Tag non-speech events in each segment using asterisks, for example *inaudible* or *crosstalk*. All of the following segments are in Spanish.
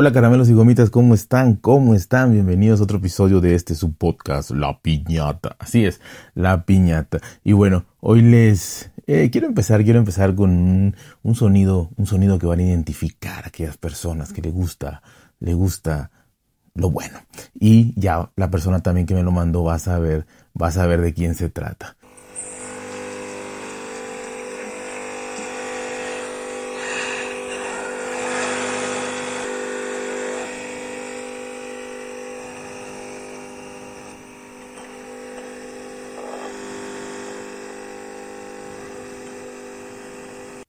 Hola caramelos y gomitas, ¿cómo están? ¿Cómo están? Bienvenidos a otro episodio de este subpodcast, La Piñata. Así es, La Piñata. Y bueno, hoy les eh, quiero empezar, quiero empezar con un, sonido, un sonido que van a identificar a aquellas personas que le gusta, le gusta lo bueno. Y ya la persona también que me lo mandó va a saber, va a saber de quién se trata.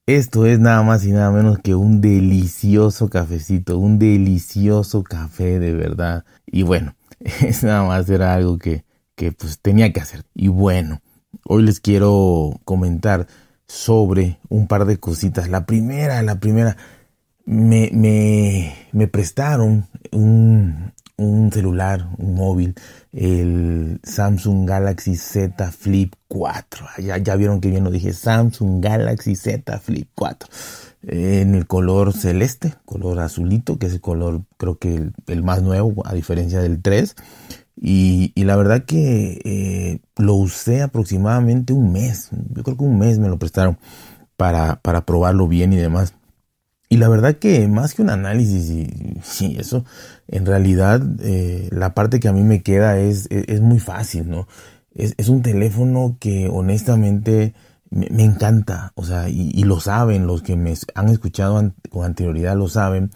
Esto es nada más y nada menos que un delicioso cafecito, un delicioso café de verdad. Y bueno, *laughs* es nada más era algo que, que pues tenía que hacer. Y bueno, hoy les quiero comentar sobre un par de cositas. La primera, la primera, me, me, me prestaron un, un celular, un móvil, el Samsung Galaxy Z Flip 4. Ya, ya vieron que bien lo dije, Samsung Galaxy Z Flip 4. En el color celeste, color azulito, que es el color creo que el, más nuevo, a diferencia del 3. Y, y la verdad que eh, lo usé aproximadamente un mes. Yo creo que un mes me lo prestaron para, para probarlo bien y demás. Y la verdad que más que un análisis y, eso, en realidad eh, la parte que a mí me queda es, es, muy fácil, ¿no? Es, es, un teléfono que honestamente me, encanta, o sea, y, lo saben, los que me han escuchado con anterioridad lo saben,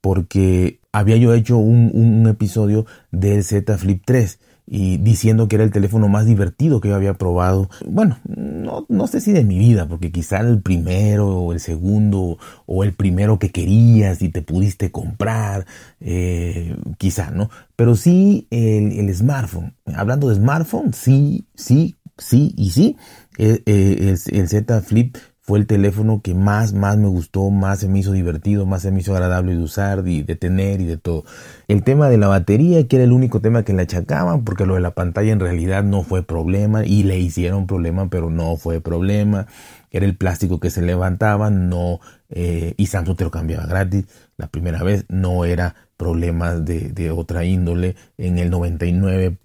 porque había yo hecho un, un episodio del Z Flip 3 y diciendo que era el teléfono más divertido que yo había probado. Bueno, no, no sé si de mi vida, porque quizá el primero o el segundo o el primero que querías y te pudiste comprar, eh, quizá, ¿no? Pero sí el, el, smartphone. Hablando de smartphone, sí, sí, sí y sí. Eh, el, el Z Flip fue el teléfono que más, más me gustó, más se me hizo divertido, más se me hizo agradable de usar y de tener y de todo. El tema de la batería, que era el único tema que le achacaban, porque lo de la pantalla en realidad no fue problema y le hicieron problema, pero no fue problema. Era el plástico que se levantaba, no, eh, y Samsung te lo cambiaba gratis. La primera vez no era problema de, de otra índole en el 99%.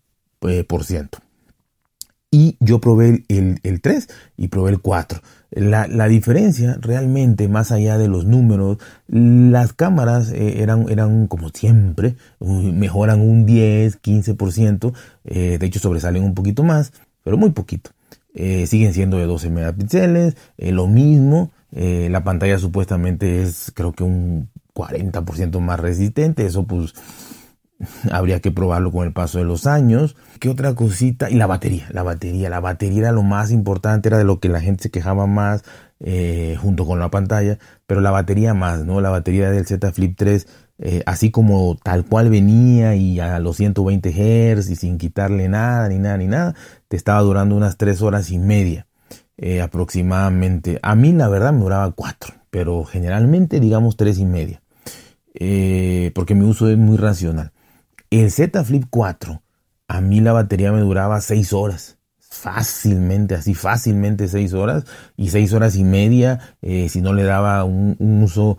Eh, y yo probé el, el, 3 y probé el 4. La, la, diferencia realmente, más allá de los números, las cámaras eh, eran, eran como siempre, mejoran un 10, 15%, eh, de hecho sobresalen un poquito más, pero muy poquito. Eh, siguen siendo de 12 megapíxeles, lo mismo, la pantalla supuestamente es creo que un 40% más resistente, eso pues *laughs* Habría que probarlo con el paso de los años. ¿Qué otra cosita? Y la batería, la batería. La batería era lo más importante, era de lo que la gente se quejaba más eh, junto con la pantalla, pero la batería más, ¿no? La batería del Z Flip 3, eh, así como tal cual venía y a los 120 Hz y sin quitarle nada, ni nada, ni nada, te estaba durando unas 3 horas y media eh, aproximadamente. A mí la verdad me duraba 4, pero generalmente digamos 3 y media. porque mi uso es muy racional. El Z Flip 4, a mí la batería me duraba 6 horas. Fácilmente, así fácilmente 6 horas y 6 horas y media eh, si no le daba un, uso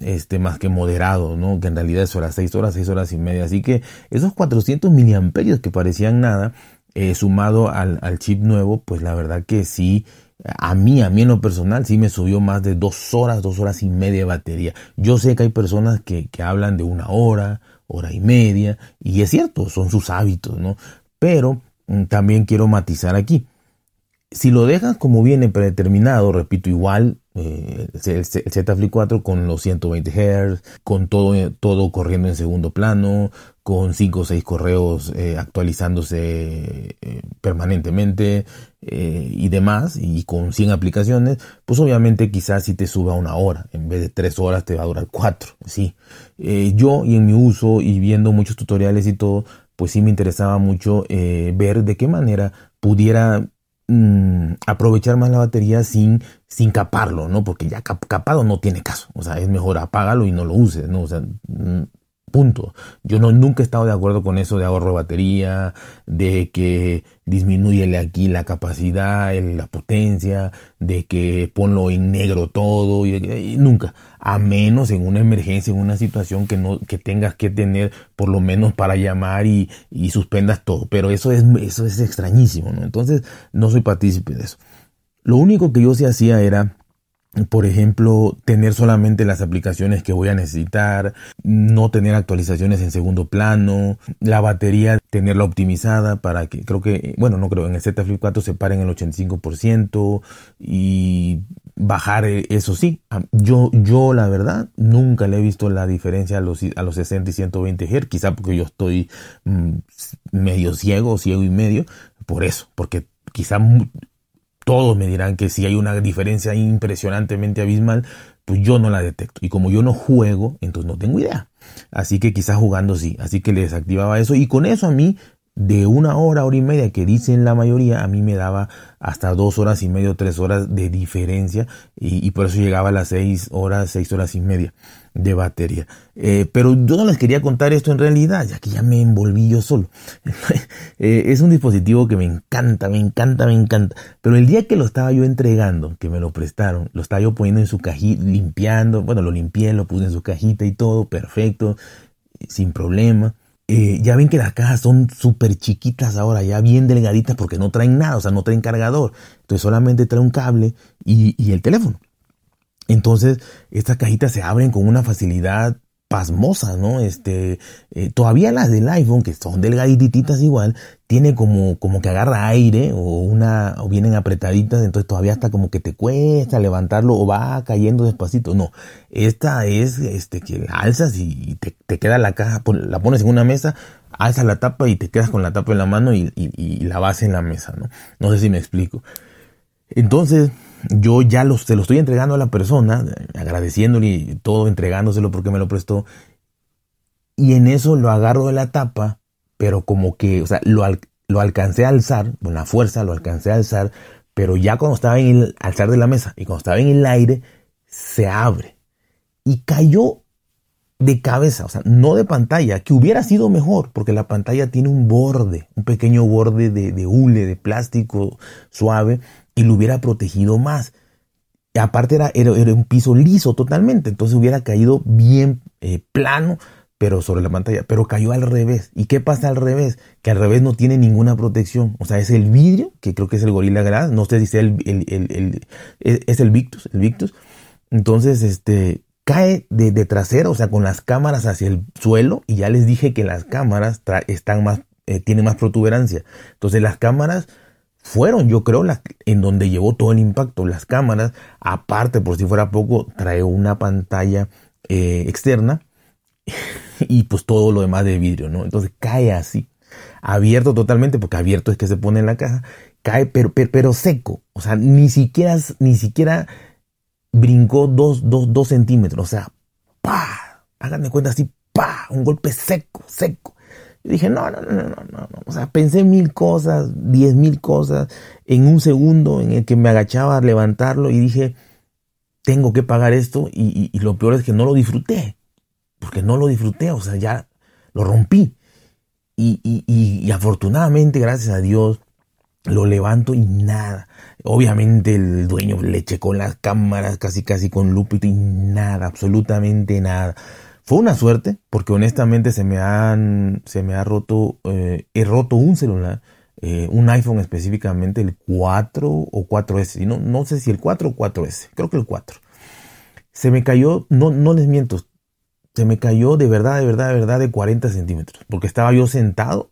este, más que moderado, ¿no? Que en realidad eso era 6 horas, 6 horas y media. Así que esos 400 miliamperios que parecían nada, eh, sumado al, al, chip nuevo, pues la verdad que sí, a mí, a mí en lo personal, sí me subió más de 2 horas, 2 horas y media de batería. Yo sé que hay personas que, que hablan de una hora, hora y media, y es cierto, son sus hábitos, ¿no? Pero mm, también quiero matizar aquí. Si lo dejas como viene predeterminado, repito, igual eh, el, Z Flip 4 con los 120 Hz, con todo, todo corriendo en segundo plano, con 5 o 6 correos eh, actualizándose eh, permanentemente y demás, y con 100 aplicaciones, pues obviamente quizás si te suba una hora, en vez de 3 horas te va a durar 4, sí. yo y en mi uso y viendo muchos tutoriales y todo, pues sí me interesaba mucho ver de qué manera pudiera Mm, aprovechar más la batería sin, sin caparlo, ¿no? Porque ya capado no tiene caso. O sea, es mejor apágalo y no lo uses, ¿no? O sea, mm, punto. Yo no, nunca he estado de acuerdo con eso de ahorro de batería, de que disminuyele aquí la capacidad, la potencia, de que ponlo en negro todo, y, nunca. A menos en una emergencia, en una situación que no, que tengas que tener por lo menos para llamar y, suspendas todo. Pero eso es, eso es extrañísimo, ¿no? Entonces, no soy partícipe de eso. Lo único que yo sí hacía era por ejemplo, tener solamente las aplicaciones que voy a necesitar, no tener actualizaciones en segundo plano, la batería tenerla optimizada para que, creo que, bueno, no creo, en el Z Flip 4 se pare en el 85% y bajar eh, eso sí. Yo, yo la verdad, nunca le he visto la diferencia a los, a los 60 y 120 Hz, quizá porque yo estoy mm, medio ciego, ciego y medio, por eso, porque quizá todos me dirán que si hay una diferencia impresionantemente abismal, pues yo no la detecto. Y como yo no juego, entonces no tengo idea. Así que quizás jugando sí. Así que le desactivaba eso. Y con eso a mí de una hora, hora y media que dicen la mayoría, a mí me daba hasta dos horas y media, tres horas de diferencia y, por eso llegaba a las seis horas, seis horas y media de batería. Eh, pero yo no les quería contar esto en realidad, ya que ya me envolví yo solo. *laughs* Eh, es un dispositivo que me encanta, me encanta, me encanta. Pero el día que lo estaba yo entregando, que me lo prestaron, lo estaba yo poniendo en su cajita, limpiando, bueno, lo limpié, lo puse en su cajita y todo, perfecto, sin problema. Eh, ya ven que las cajas son súper chiquitas ahora, ya bien delgaditas porque no traen nada, o sea, no traen cargador. Entonces solamente trae un cable y, y el teléfono. Entonces, estas cajitas se abren con una facilidad pasmosa, ¿no? Este, eh, todavía las del iPhone, que son delgadititas igual, tiene como, como que agarra aire o una, o vienen apretaditas, entonces todavía hasta como que te cuesta levantarlo o va cayendo despacito. No, esta es, este, que la alzas y te, te queda la caja, la pones en una mesa, alzas la tapa y te quedas con la tapa en la mano y, y, y la vas en la mesa, ¿no? No sé si me explico. Entonces, yo ya lo, se lo estoy entregando a la persona, agradeciéndole y todo, entregándoselo porque me lo prestó. Y en eso lo agarro de la tapa, pero como que, o sea, lo, lo alcancé a alzar, con la fuerza lo alcancé a alzar, pero ya cuando estaba en el alzar de la mesa y cuando estaba en el aire, se abre. Y cayó de cabeza, o sea, no de pantalla, que hubiera sido mejor, porque la pantalla tiene un borde, un pequeño borde de, de hule, de plástico suave, y lo hubiera protegido más. Aparte era, era, un piso liso totalmente, entonces hubiera caído bien eh, plano, pero sobre la pantalla, pero cayó al revés. ¿Y qué pasa al revés? Que al revés no tiene ninguna protección. O sea, es el vidrio, que creo que es el Gorilla Glass, no sé si sea el, el, el, es el Victus, el Victus. Entonces, este, cae de, de, trasero, o sea, con las cámaras hacia el suelo, y ya les dije que las cámaras están más, eh, tienen más protuberancia. Entonces las cámaras fueron, yo creo, en donde llevó todo el impacto. Las cámaras, aparte, por si fuera poco, trae una pantalla eh, externa *laughs* y pues todo lo demás de vidrio, ¿no? Entonces cae así, abierto totalmente, porque abierto es que se pone en la caja, cae pero, pero, seco, o sea, ni siquiera, ni siquiera brincó dos, dos, dos centímetros, o sea, pa, háganme cuenta así, pa, un golpe seco, seco. Yo dije, no, no, no, no, no, no. O sea, pensé mil cosas, diez mil cosas en un segundo en el que me agachaba a levantarlo y dije, tengo que pagar esto y, y, lo peor es que no lo disfruté. Porque no lo disfruté, o sea, ya lo rompí. Y, y, afortunadamente, gracias a Dios, lo levanto y nada. Obviamente el dueño le checó las cámaras casi casi con lupito y nada, absolutamente nada. Fue una suerte, porque honestamente se me han, se me ha roto, eh, he roto un celular, eh, un iPhone específicamente, el 4 o 4S, no, no sé si el 4 o 4S, creo que el 4. Se me cayó, no, no les miento, se me cayó de verdad, de verdad, de verdad de 40 centímetros, porque estaba yo sentado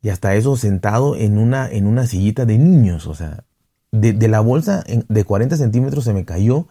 y hasta eso sentado en una, en una sillita de niños, o sea, de, de la bolsa de 40 centímetros se me cayó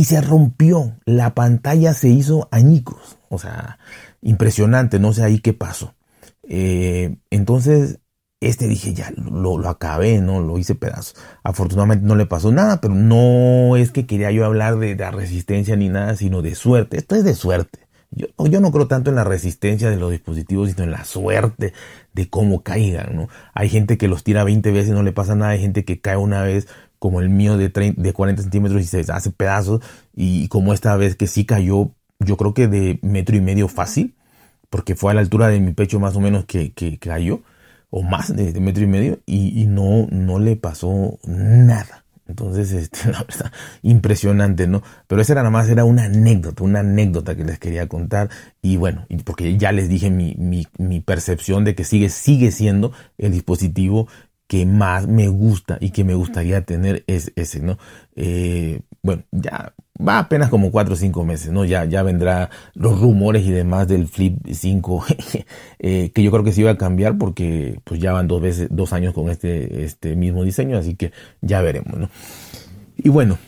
y se rompió. La pantalla se hizo añicos. O sea, impresionante. No sé ahí qué pasó. Eh, entonces, este dije, ya lo, lo, acabé, ¿no? Lo hice pedazos. Afortunadamente no le pasó nada, pero no es que quería yo hablar de, la resistencia ni nada, sino de suerte. Esto es de suerte. Yo, yo, no creo tanto en la resistencia de los dispositivos, sino en la suerte de cómo caigan, ¿no? Hay gente que los tira 20 veces y no le pasa nada, hay gente que cae una vez, como el mío de, de 40 centímetros y se hace pedazos, y como esta vez que sí cayó, yo creo que de metro y medio fácil, porque fue a la altura de mi pecho más o menos que, que cayó, o más de, metro y medio, y, y, no, no le pasó nada. Entonces, *laughs* este, la verdad, impresionante, ¿no? Pero esa era nada más, era una anécdota, una anécdota que les quería contar. Y bueno, porque ya les dije mi, mi, mi percepción de que sigue, sigue siendo el dispositivo que más me gusta y que me gustaría tener es ese, ¿no? Eh, bueno, ya va apenas como cuatro o cinco meses, ¿no? Ya, ya vendrá los rumores y demás del Flip 5, *laughs* eh, que yo creo que se iba a cambiar porque pues ya van dos veces, dos años con este, este mismo diseño, así que ya veremos, ¿no? Y bueno,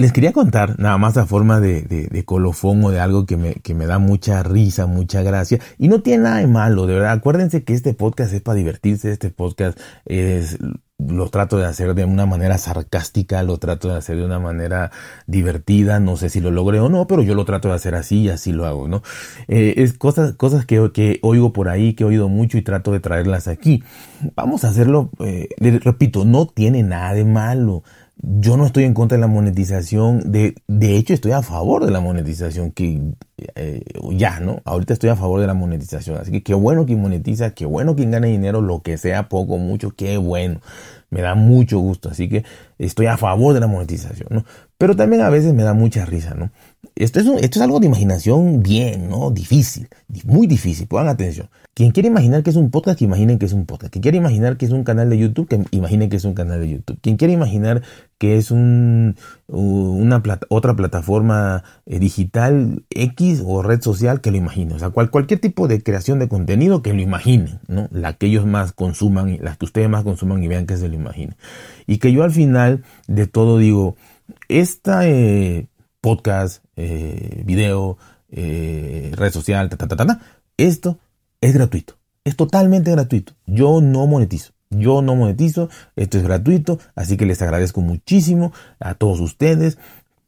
les quería contar nada más a forma de, colofón o de algo que me, que me da mucha risa, mucha gracia. Y no tiene nada de malo, de verdad. Acuérdense que este podcast es para divertirse, este podcast es lo trato de hacer de una manera sarcástica, lo trato de hacer de una manera divertida, no sé si lo logré o no, pero yo lo trato de hacer así y así lo hago, ¿no? Eh, es cosas, cosas que, que, oigo por ahí, que he oído mucho y trato de traerlas aquí. Vamos a hacerlo, eh, repito, no tiene nada de malo yo no estoy en contra de la monetización, de, de hecho estoy a favor de la monetización, que eh, ya, ¿no? Ahorita estoy a favor de la monetización, así que qué bueno quien monetiza, qué bueno quien gane dinero, lo que sea, poco, mucho, qué bueno, me da mucho gusto, así que estoy a favor de la monetización, ¿no? Pero también a veces me da mucha risa, ¿no? Esto es, esto es algo de imaginación bien, ¿no? Difícil, muy difícil, pongan atención. Quien quiere imaginar que es un podcast, que imaginen que es un podcast. Quien quiere imaginar que es un canal de YouTube, que imaginen que es un canal de YouTube. Quien quiere imaginar que es un, una otra plataforma eh, digital X o red social, que lo imagine. O sea, cualquier tipo de creación de contenido, que lo imaginen, ¿no? La que ellos más consuman, la que ustedes más consuman y vean que se lo imaginen. Y que yo al final de todo digo, esta eh, podcast, eh, video, red social, esto es gratuito. Es totalmente gratuito. Yo no monetizo. Yo no monetizo, esto es gratuito, así que les agradezco muchísimo a todos ustedes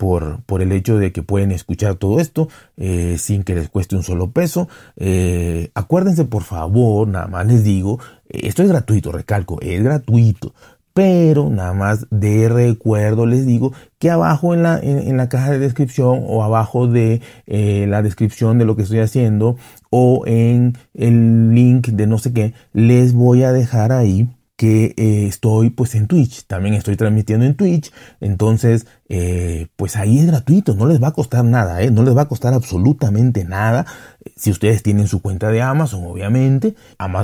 por, por el hecho de que pueden escuchar todo esto eh, sin que les cueste un solo peso. Eh, acuérdense por favor, nada más les digo, esto es gratuito, recalco, es gratuito. Pero nada más de recuerdo les digo que abajo en la, en, la caja de descripción o abajo de eh, la descripción de lo que estoy haciendo o en el link de no sé qué, les voy a dejar ahí que eh, estoy pues en Twitch, también estoy transmitiendo en Twitch, entonces eh, pues ahí es gratuito, no les va a costar nada, no les va a costar absolutamente nada, si ustedes tienen su cuenta de Amazon obviamente,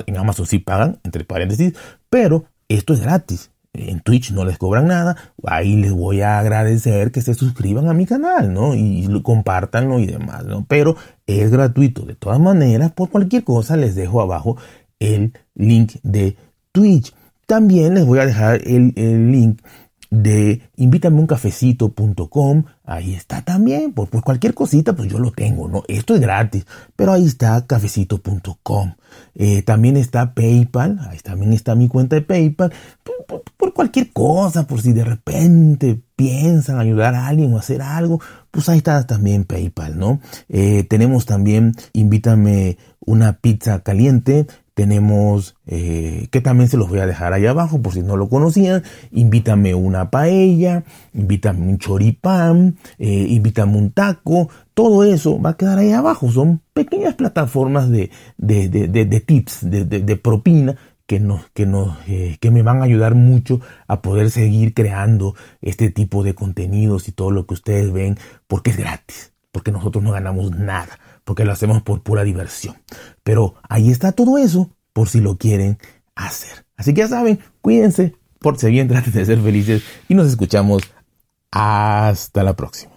en Amazon sí pagan, entre paréntesis, pero esto es gratis, en Twitch no les cobran nada, ahí les voy a agradecer que se suscriban a mi canal, ¿no? Y compartanlo y demás, ¿no? Pero es gratuito. De todas maneras, por cualquier cosa les dejo abajo el link de Twitch. También les voy a dejar el, el link de invitameUncafecito.com, ahí está también, por, por, cualquier cosita, pues yo lo tengo, ¿no? Esto es gratis, pero ahí está cafecito.com. Eh, también está PayPal, ahí también está mi cuenta de PayPal, por, cualquier cosa, por si de repente piensan ayudar a alguien o hacer algo, pues ahí está también PayPal, ¿no? Eh, tenemos también, invítame una pizza caliente, tenemos, eh, que también se los voy a dejar ahí abajo por si no lo conocían. Invítame una paella, invítame un choripán, eh, invítame un taco. Todo eso va a quedar ahí abajo. Son pequeñas plataformas de, de, de, de tips, de, propina que, nos, que, nos, eh, que me van a ayudar mucho a poder seguir creando este tipo de contenidos y todo lo que ustedes ven porque es gratis, porque nosotros no ganamos nada porque lo hacemos por pura diversión. Pero ahí está todo eso por si lo quieren hacer. Así que ya saben, cuídense, por si bien, *laughs* traten de ser felices y nos escuchamos hasta la próxima.